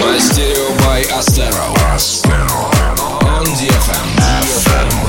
Мастерио by Astero. On DFM.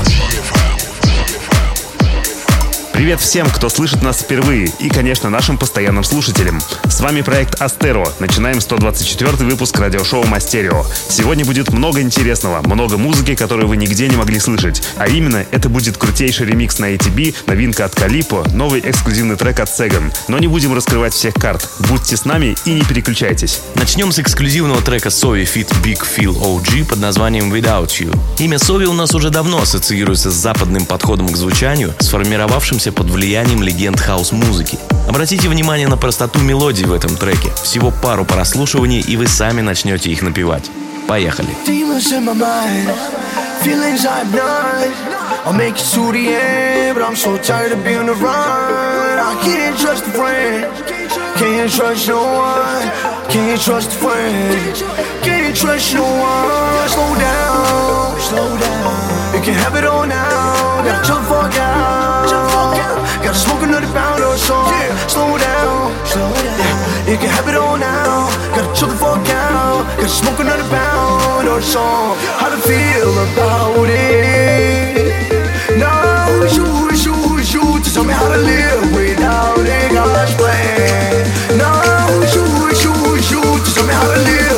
Привет всем, кто слышит нас впервые и, конечно, нашим постоянным слушателям. С вами проект Астеро. Начинаем 124 выпуск радиошоу Мастерио. Сегодня будет много интересного, много музыки, которую вы нигде не могли слышать. А именно, это будет крутейший ремикс на ATB, новинка от Калипо, новый эксклюзивный трек от Сеган. Но не будем раскрывать всех карт. Будьте с нами и не переключайтесь. Начнем с эксклюзивного трека Сови Fit Big Feel OG под названием Without You. Имя Сови у нас уже давно ассоциируется с западным подходом к звучанию, сформировавшимся под влиянием легенд хаос-музыки. Обратите внимание на простоту мелодий в этом треке. Всего пару прослушиваний, и вы сами начнете их напевать. Поехали. Can't trust a friend, can't trust no one. Slow down, slow down. You can have it all now, gotta chill fuck out. Gotta smoke another pound or so. Slow down, slow down. You can have it all now, gotta chill the fuck out. Gotta smoke another pound or so. How to feel about it? No, you, you, you. To tell me how to live without it. God's plan. No, you, you, you. To tell me how to live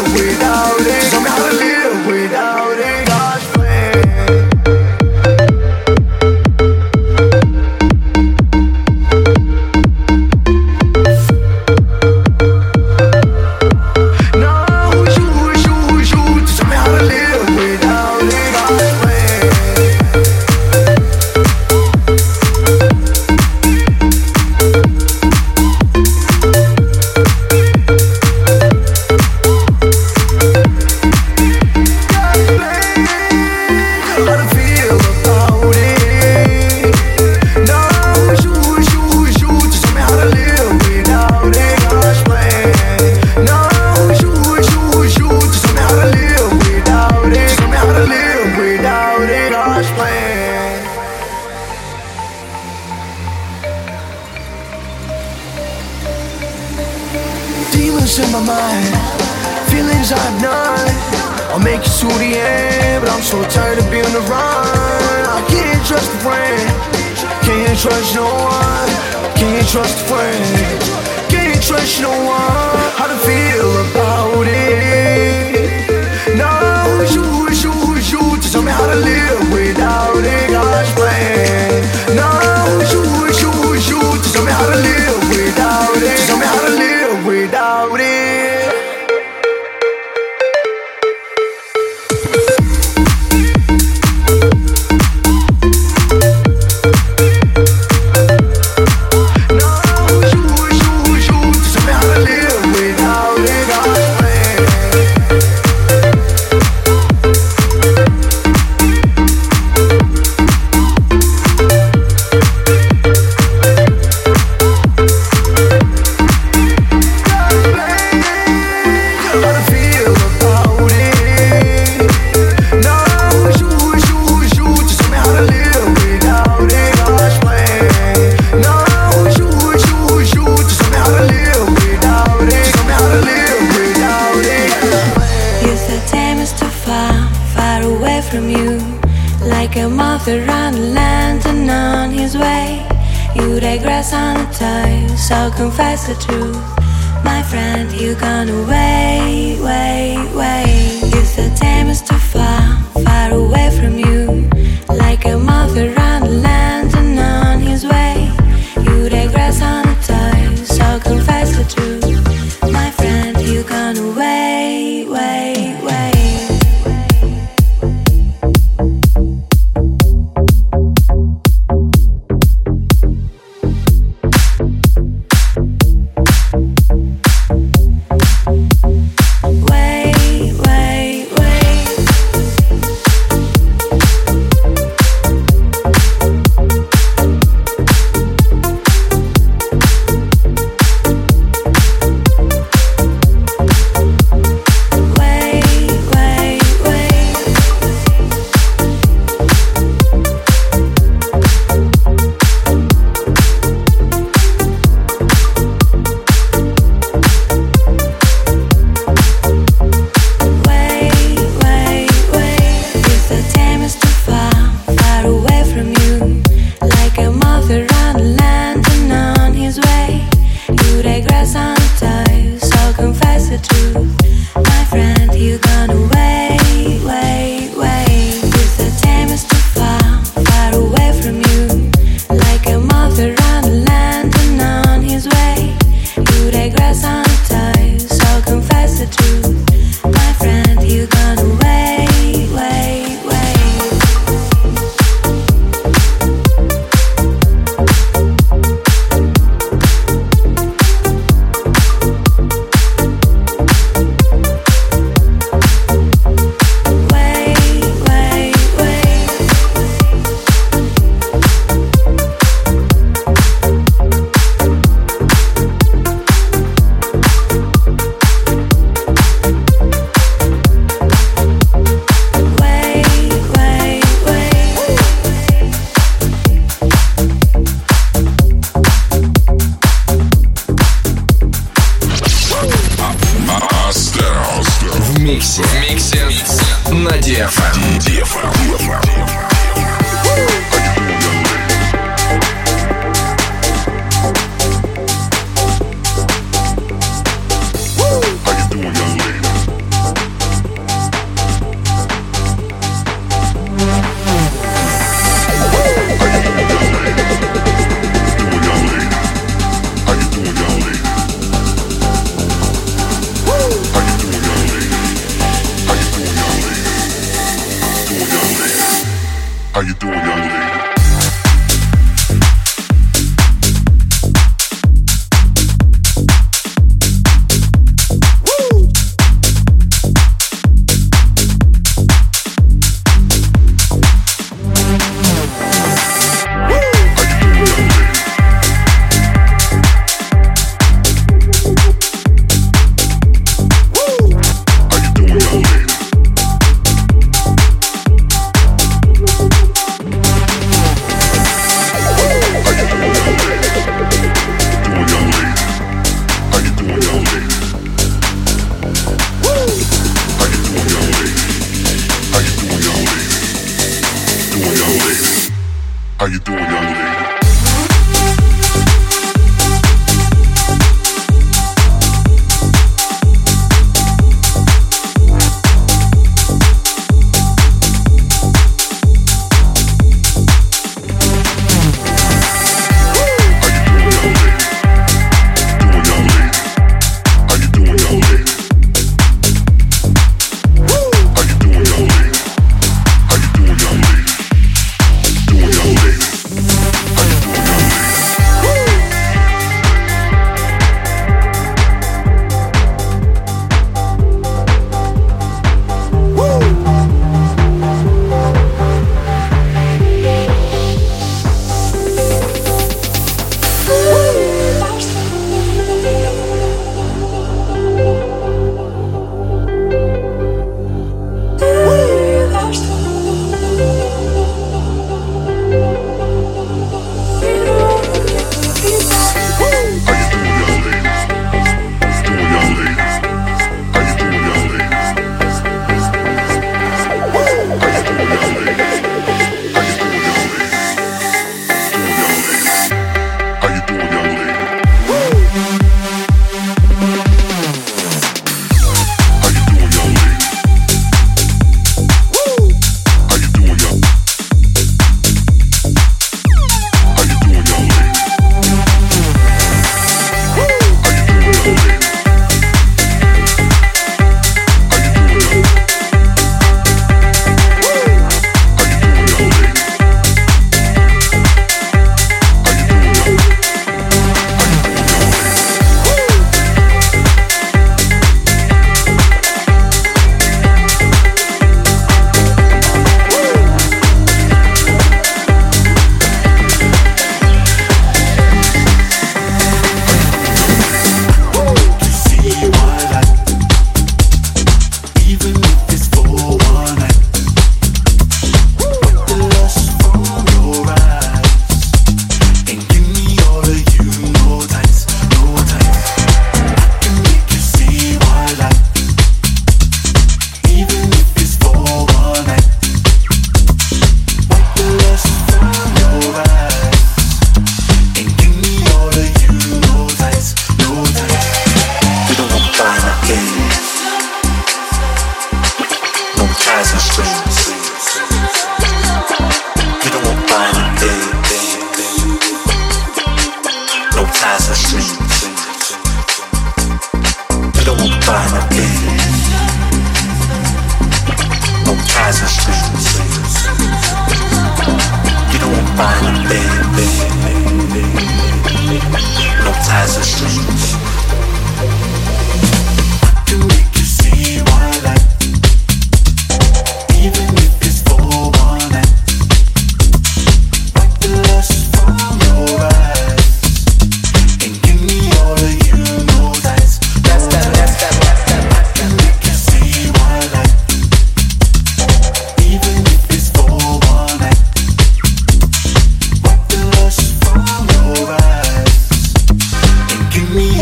so confess the truth. My friend, you gone away, way, way. Yes, the time is How you doing?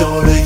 lloré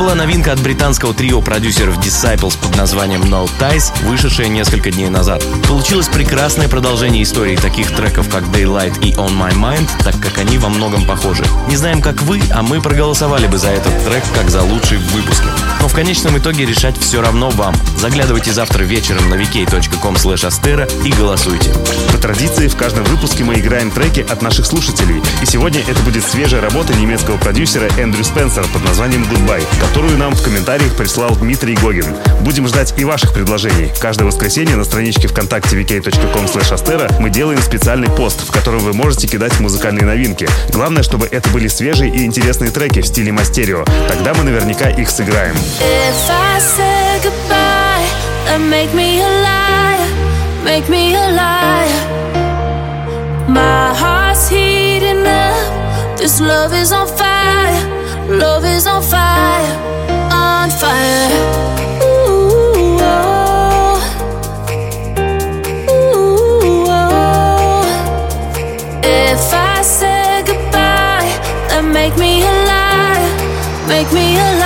Новинка от британского трио продюсеров Disciples под названием No Ties, вышедшая несколько дней назад. Получилось прекрасное продолжение истории таких треков, как Daylight и On My Mind, так как они во многом похожи. Не знаем, как вы, а мы проголосовали бы за этот трек как за лучший в выпуске. Но в конечном итоге решать все равно вам. Заглядывайте завтра вечером на vk.com astera и голосуйте. По традиции, в каждом выпуске мы играем треки от наших слушателей. И сегодня это будет свежая работа немецкого продюсера Эндрю Спенсера под названием Goodbye, которую нам в комментариях прислал Дмитрий Гогин. Будем ждать и ваших предложений. Каждое воскресенье на страничке ВКонтакте vk.com astera мы делаем специальный пост, в котором вы можете кидать музыкальные новинки. Главное, чтобы это были свежие и интересные треки в стиле мастерио. Тогда мы наверняка их сыграем. This love is on fire, love is on fire, on fire. Ooh, oh. Ooh, oh. If I say goodbye, make me a liar, make me a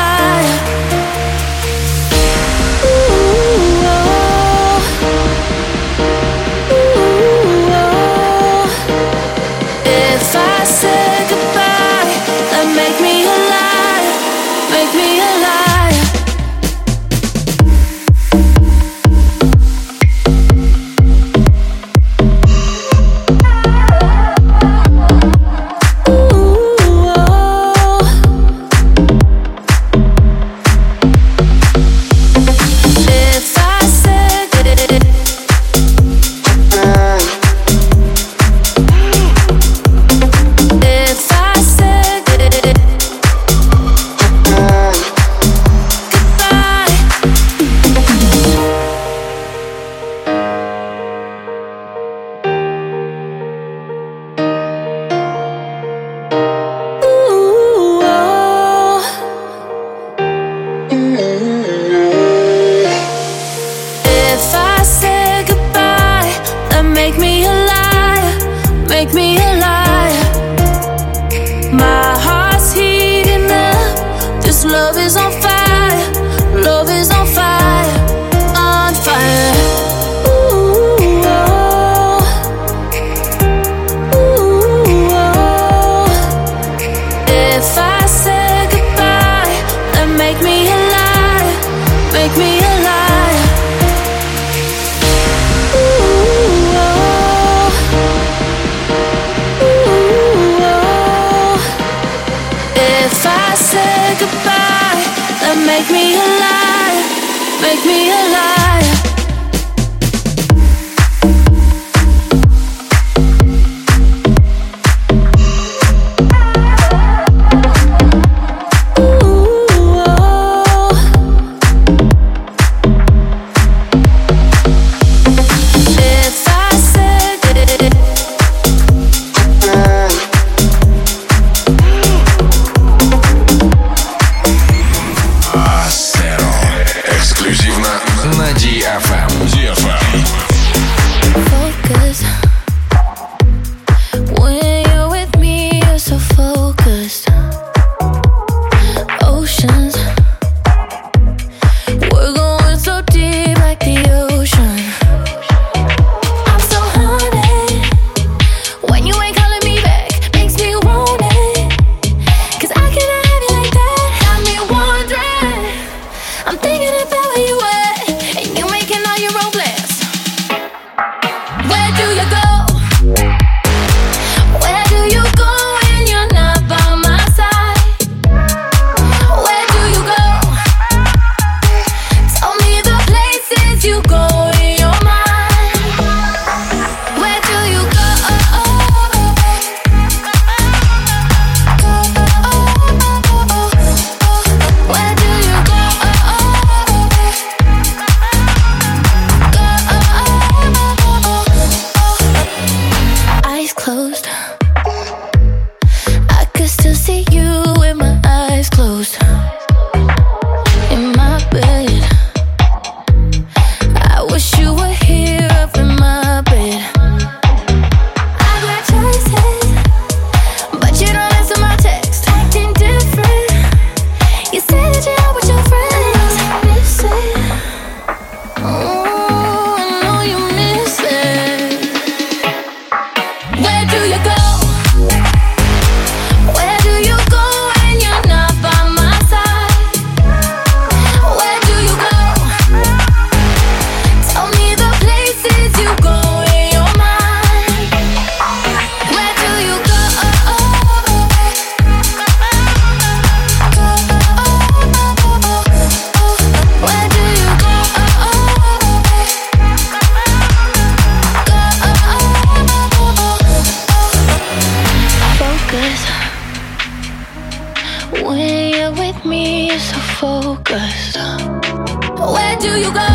focused. Where do you go?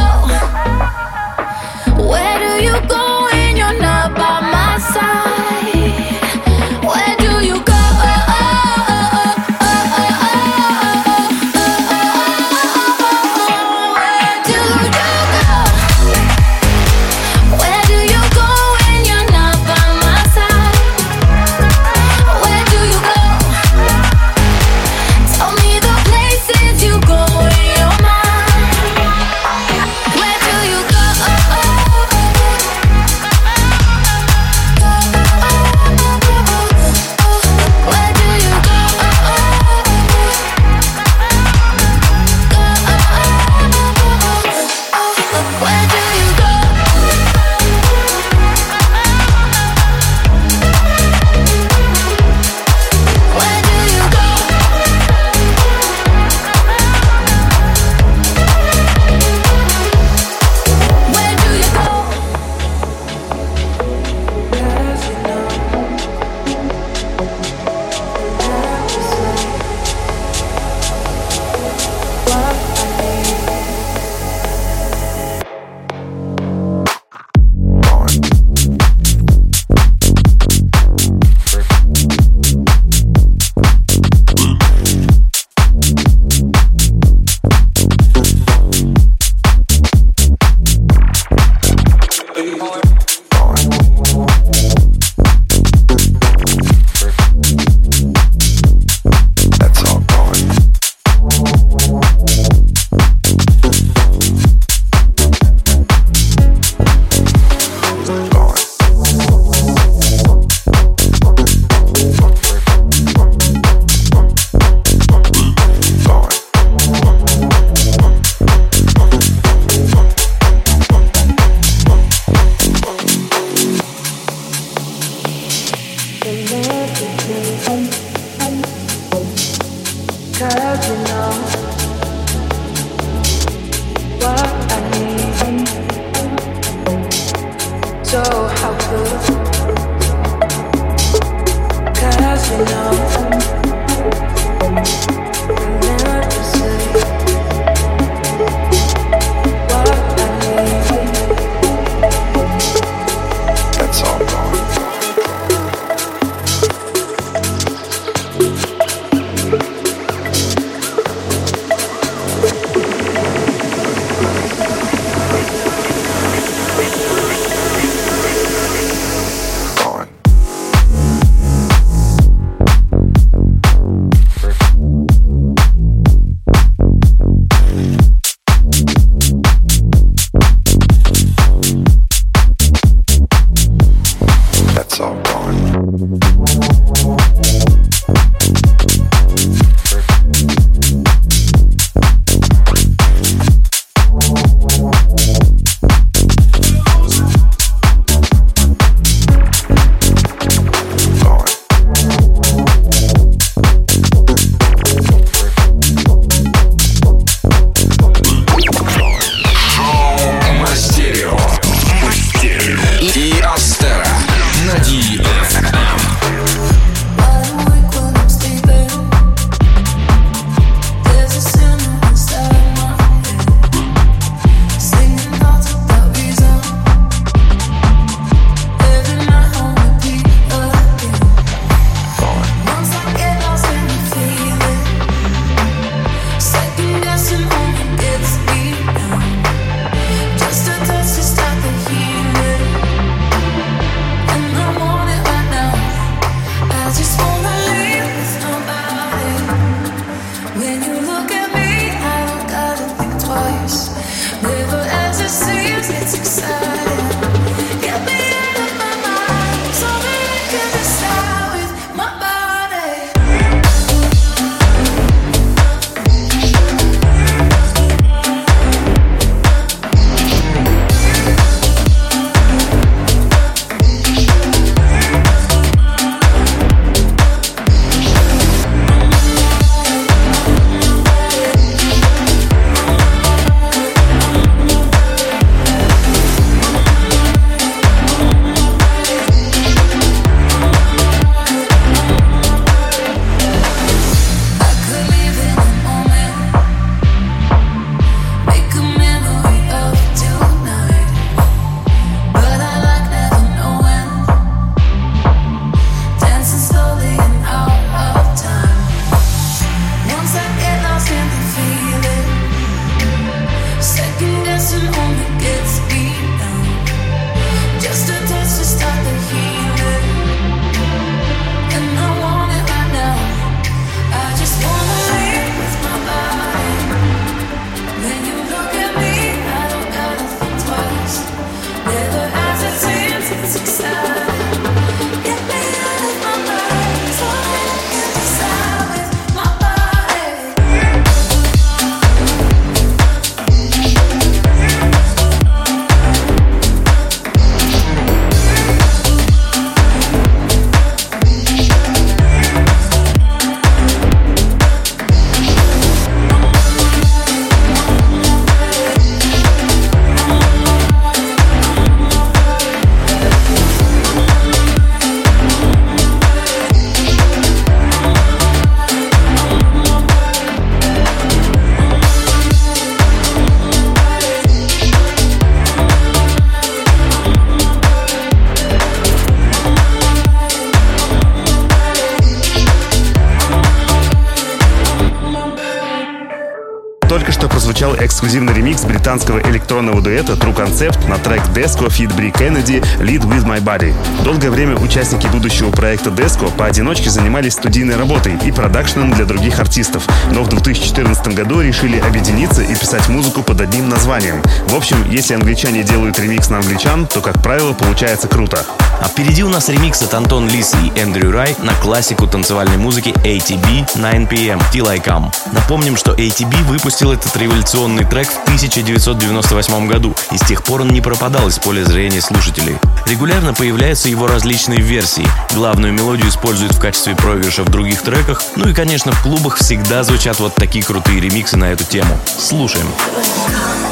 Эксклюзивный ремикс британского электронного дуэта True Concept на трек Desco Feed Brie Kennedy Lead With My Body. Долгое время участники будущего проекта Desco поодиночке занимались студийной работой и продакшеном для других артистов, но в 2014 году решили объединиться и писать музыку под одним названием. В общем, если англичане делают ремикс на англичан, то, как правило, получается круто. А впереди у нас ремикс от Антон Лис и Эндрю Рай на классику танцевальной музыки ATB 9pm Till I Come. Напомним, что ATB выпустил этот революционный трек в 1998 году, и с тех пор он не пропадал из поля зрения слушателей. Регулярно появляются его различные версии. Главную мелодию используют в качестве проигрыша в других треках. Ну и, конечно, в клубах всегда звучат вот такие крутые ремиксы на эту тему. Слушаем.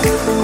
Change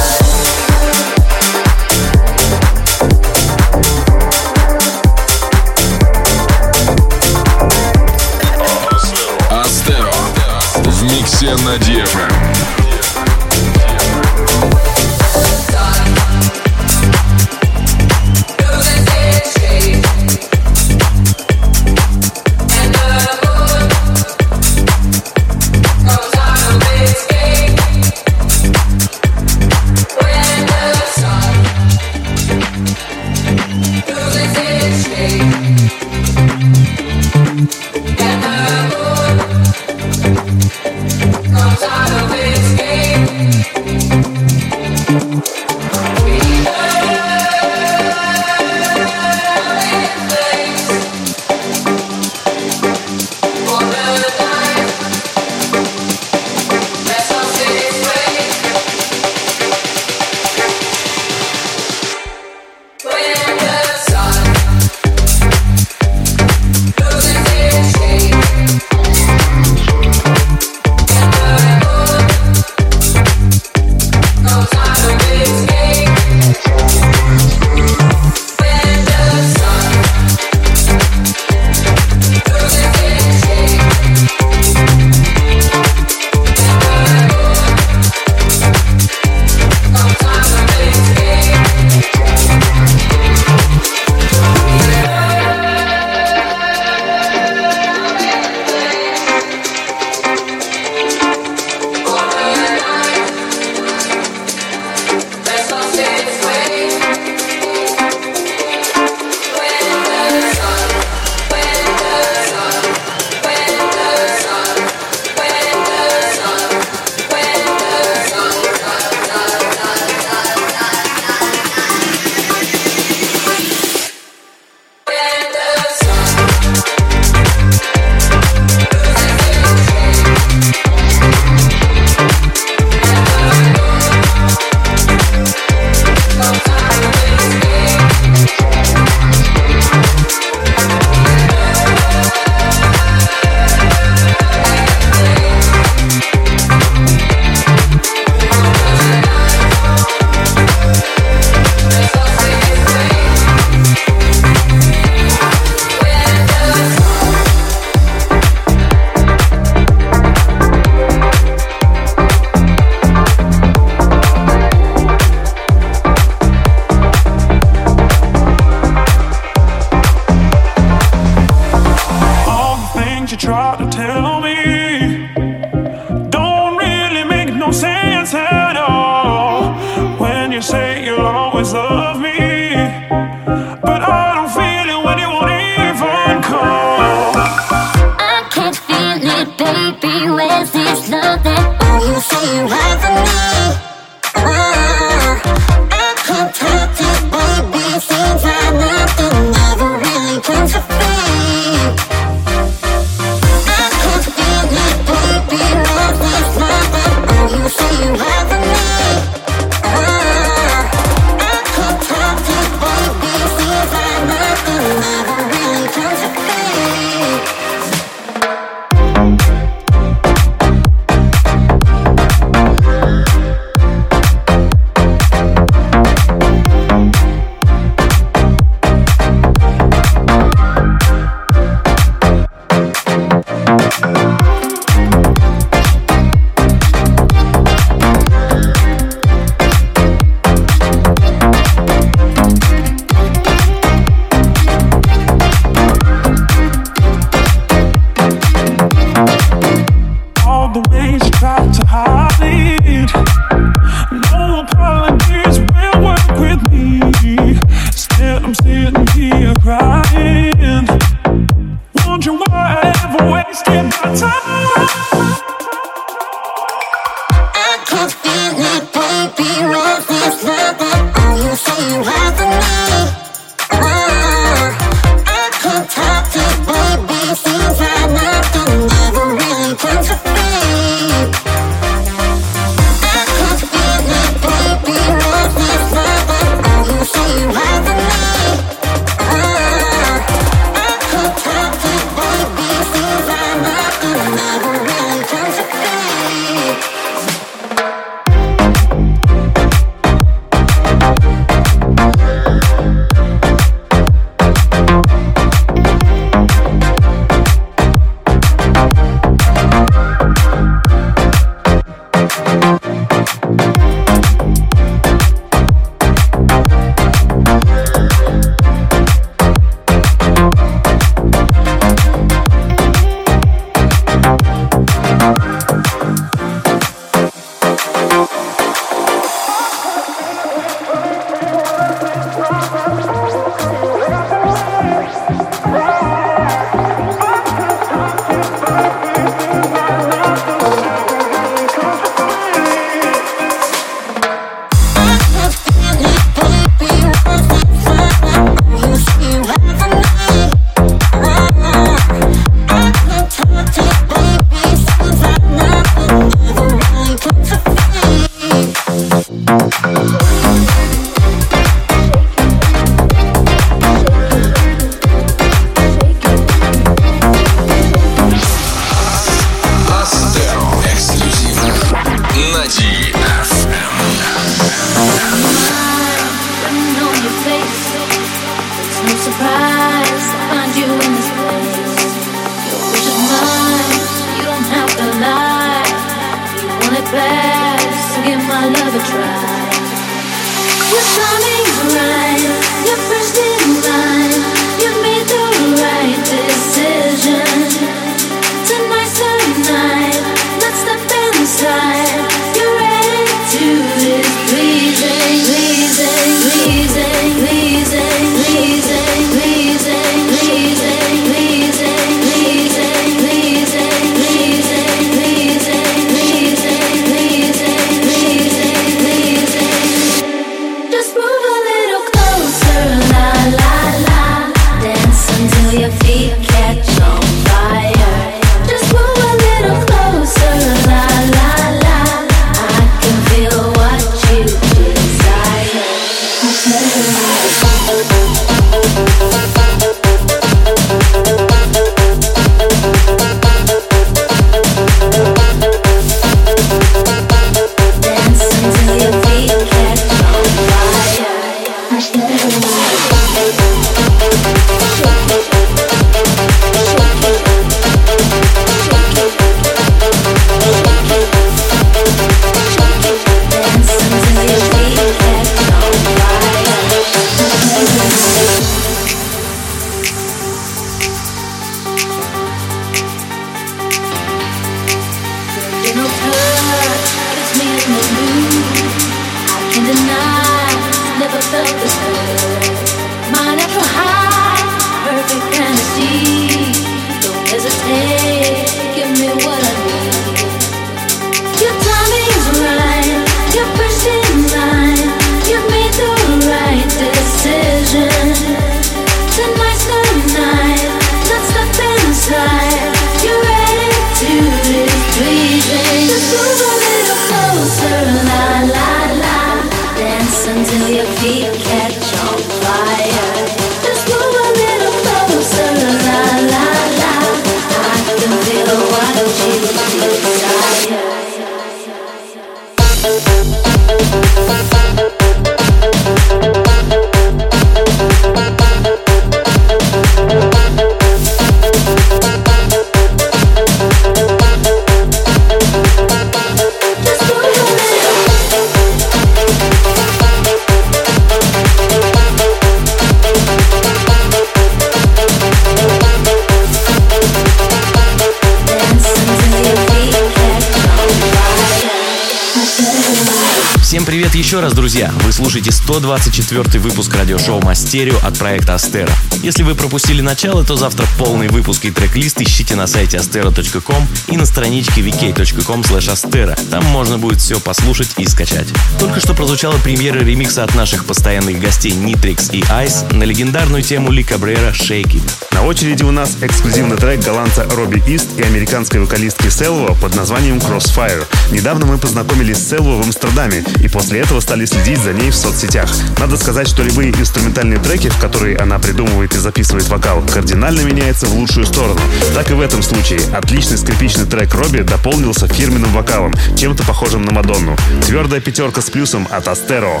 124 выпуск радиошоу Мастерио от проекта Астера. Если вы пропустили начало, то завтра полный выпуск и трек-лист ищите на сайте astero.com и на страничке vk.com astera. Там можно будет все послушать и скачать. Только что прозвучала премьера ремикса от наших постоянных гостей Nitrix и Ice на легендарную тему Ли Кабрера «Shake It». На очереди у нас эксклюзивный трек голландца Робби Ист и американской вокалистки Селва под названием Crossfire. Недавно мы познакомились с Селва в Амстердаме и после этого стали следить за ней в соцсетях. Надо сказать, что любые инструментальные треки, в которые она придумывает и записывает вокал, кардинально меняются в лучшую сторону. Так и в этом случае. Отличный скрипичный трек Робби дополнился фирменным вокалом, чем-то похожим на Мадонну. Твердая пятерка с плюсом от Астеро.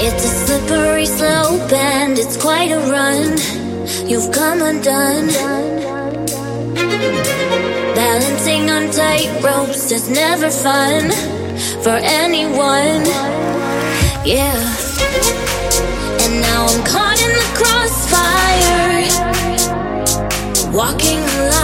It's a slippery slope and it's quite a run. You've come undone. Balancing on tight ropes is never fun for anyone. Yeah. And now I'm caught in the crossfire. Walking a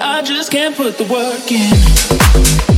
I just can't put the work in.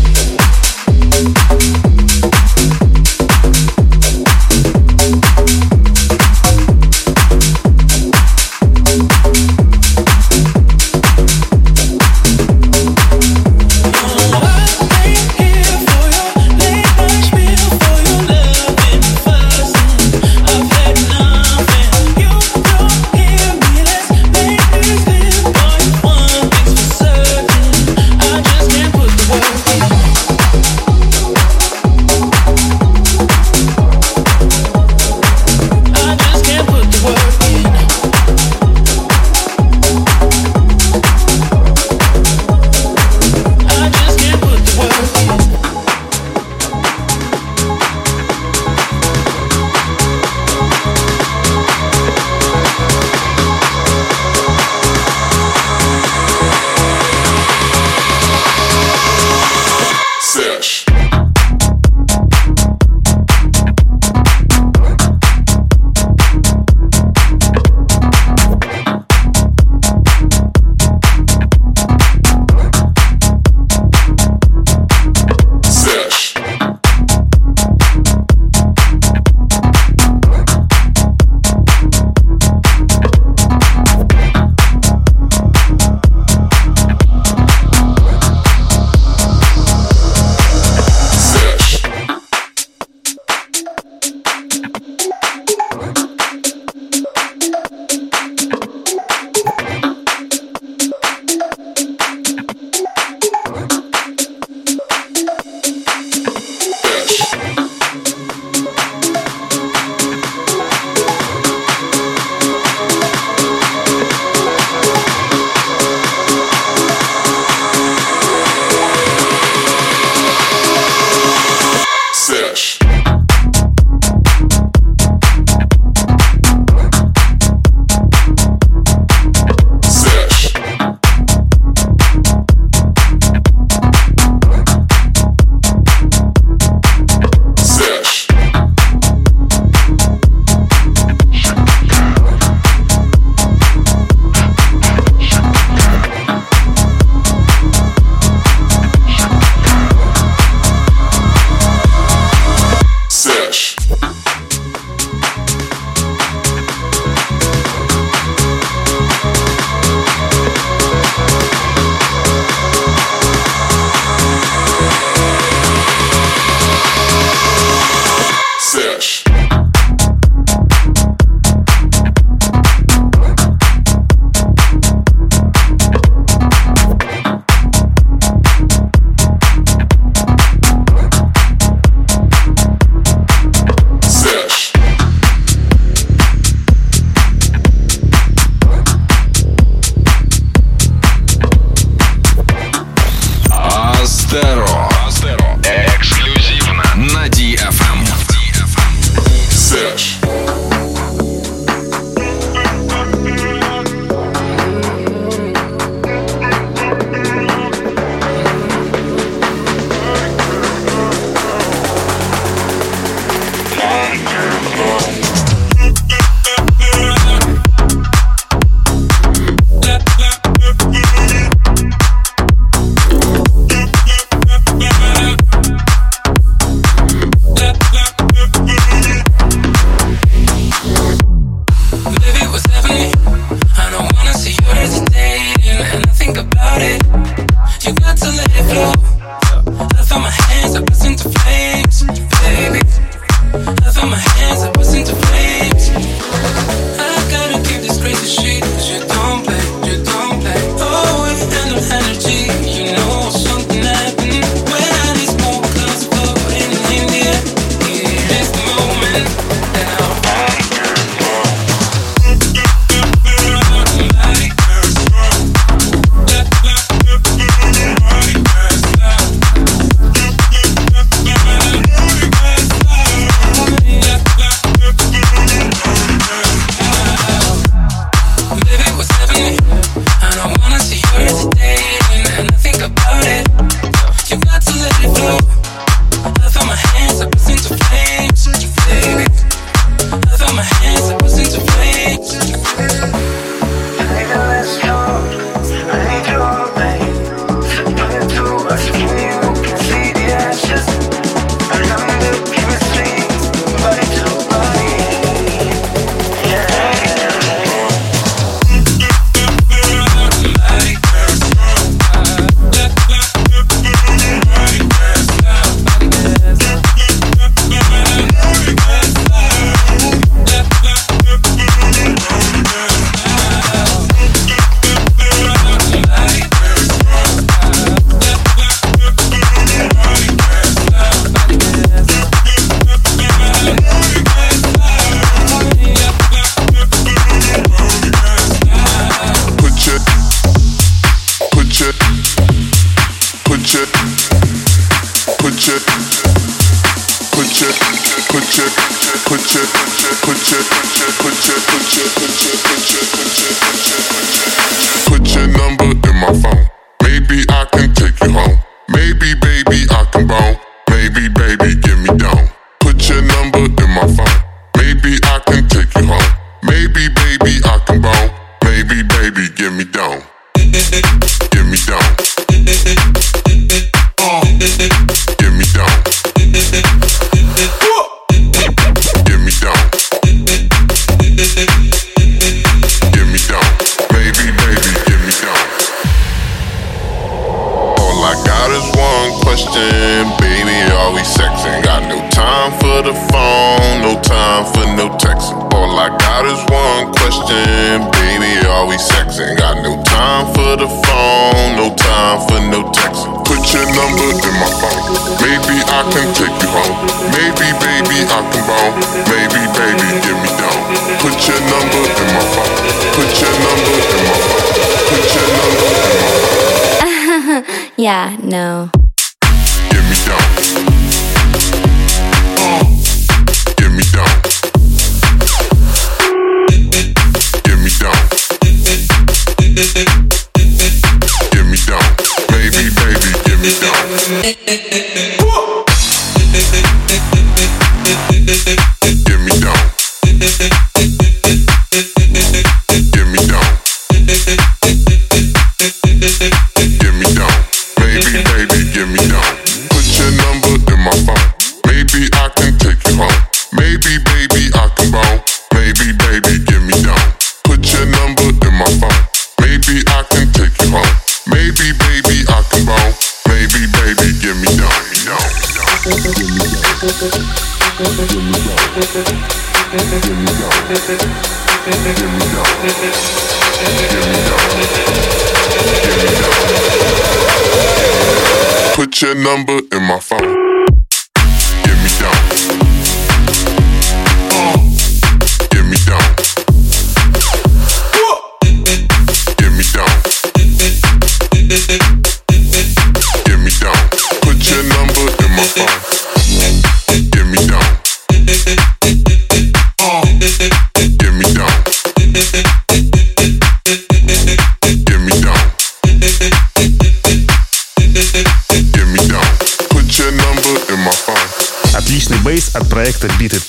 Your number in my phone.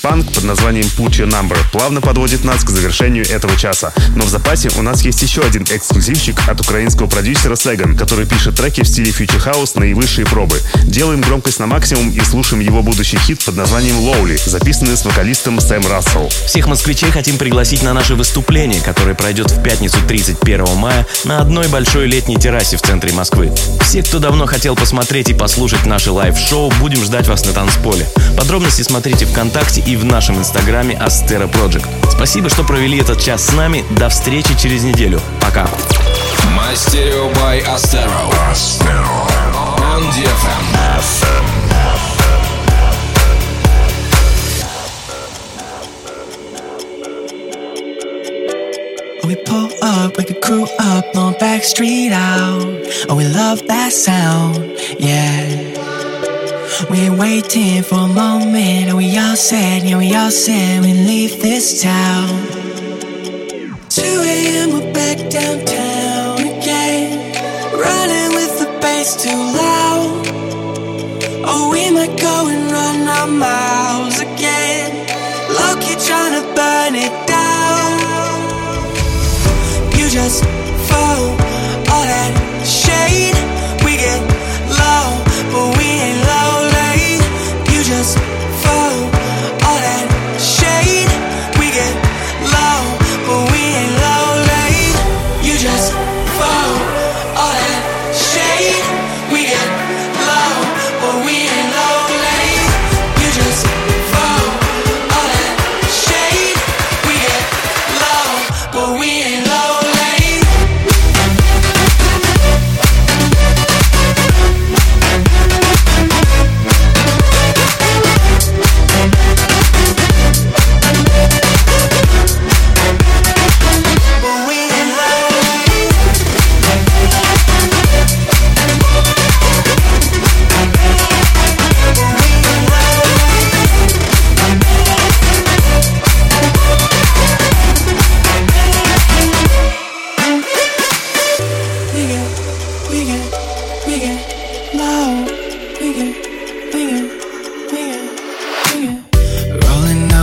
Punk под названием Put Your Number плавно подводит нас к завершению этого часа. Но в запасе у нас есть еще один эксклюзивчик от украинского продюсера Сеган, который пишет треки в стиле Future House наивысшей пробы. Делаем громкость на максимум и слушаем его будущий хит под названием Lowly, записанный с вокалистом Сэм Рассел. Всех москвичей хотим пригласить на наше выступление, которое пройдет в пятницу 31 мая на одной большой летней террасе в центре Москвы. Все, кто давно хотел посмотреть и послушать наше live-шоу, будем ждать вас на танцполе. Подробности смотрите ВКонтакте и в нашем инстаграме Astera Project. Спасибо, что провели этот час с нами. До встречи через неделю. Пока. Мастерио by Astero. On DFM. We pull up, we can crew up, no back street out. Oh, we love that sound, yeah. We ain't waiting for a moment, and we all said, yeah, we all said we leave this town. 2 a.m. we're back downtown again, running with the bass too loud. Oh, we might go and run our miles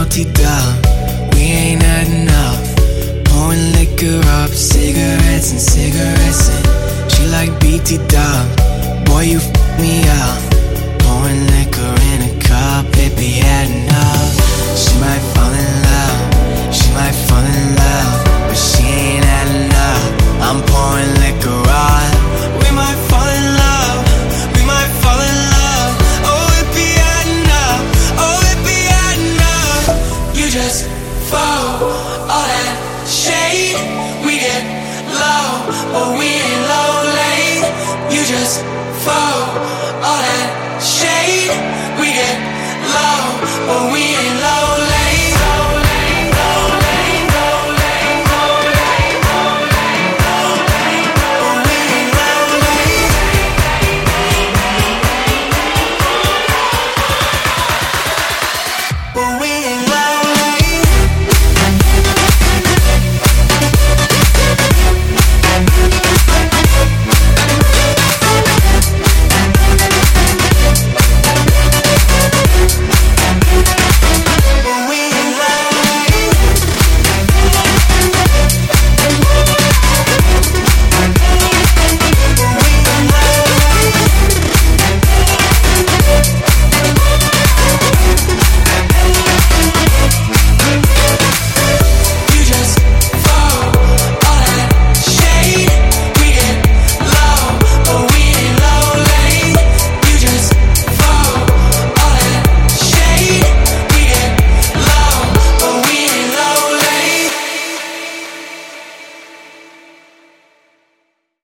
Rolling OT we ain't had enough. Pouring liquor up, cigarettes and cigarettes and she like BT dub. Boy, you f me up. Pouring liquor in a cup, baby, had enough. She might fall in love, she might fall in love, but she ain't had enough. I'm pouring liquor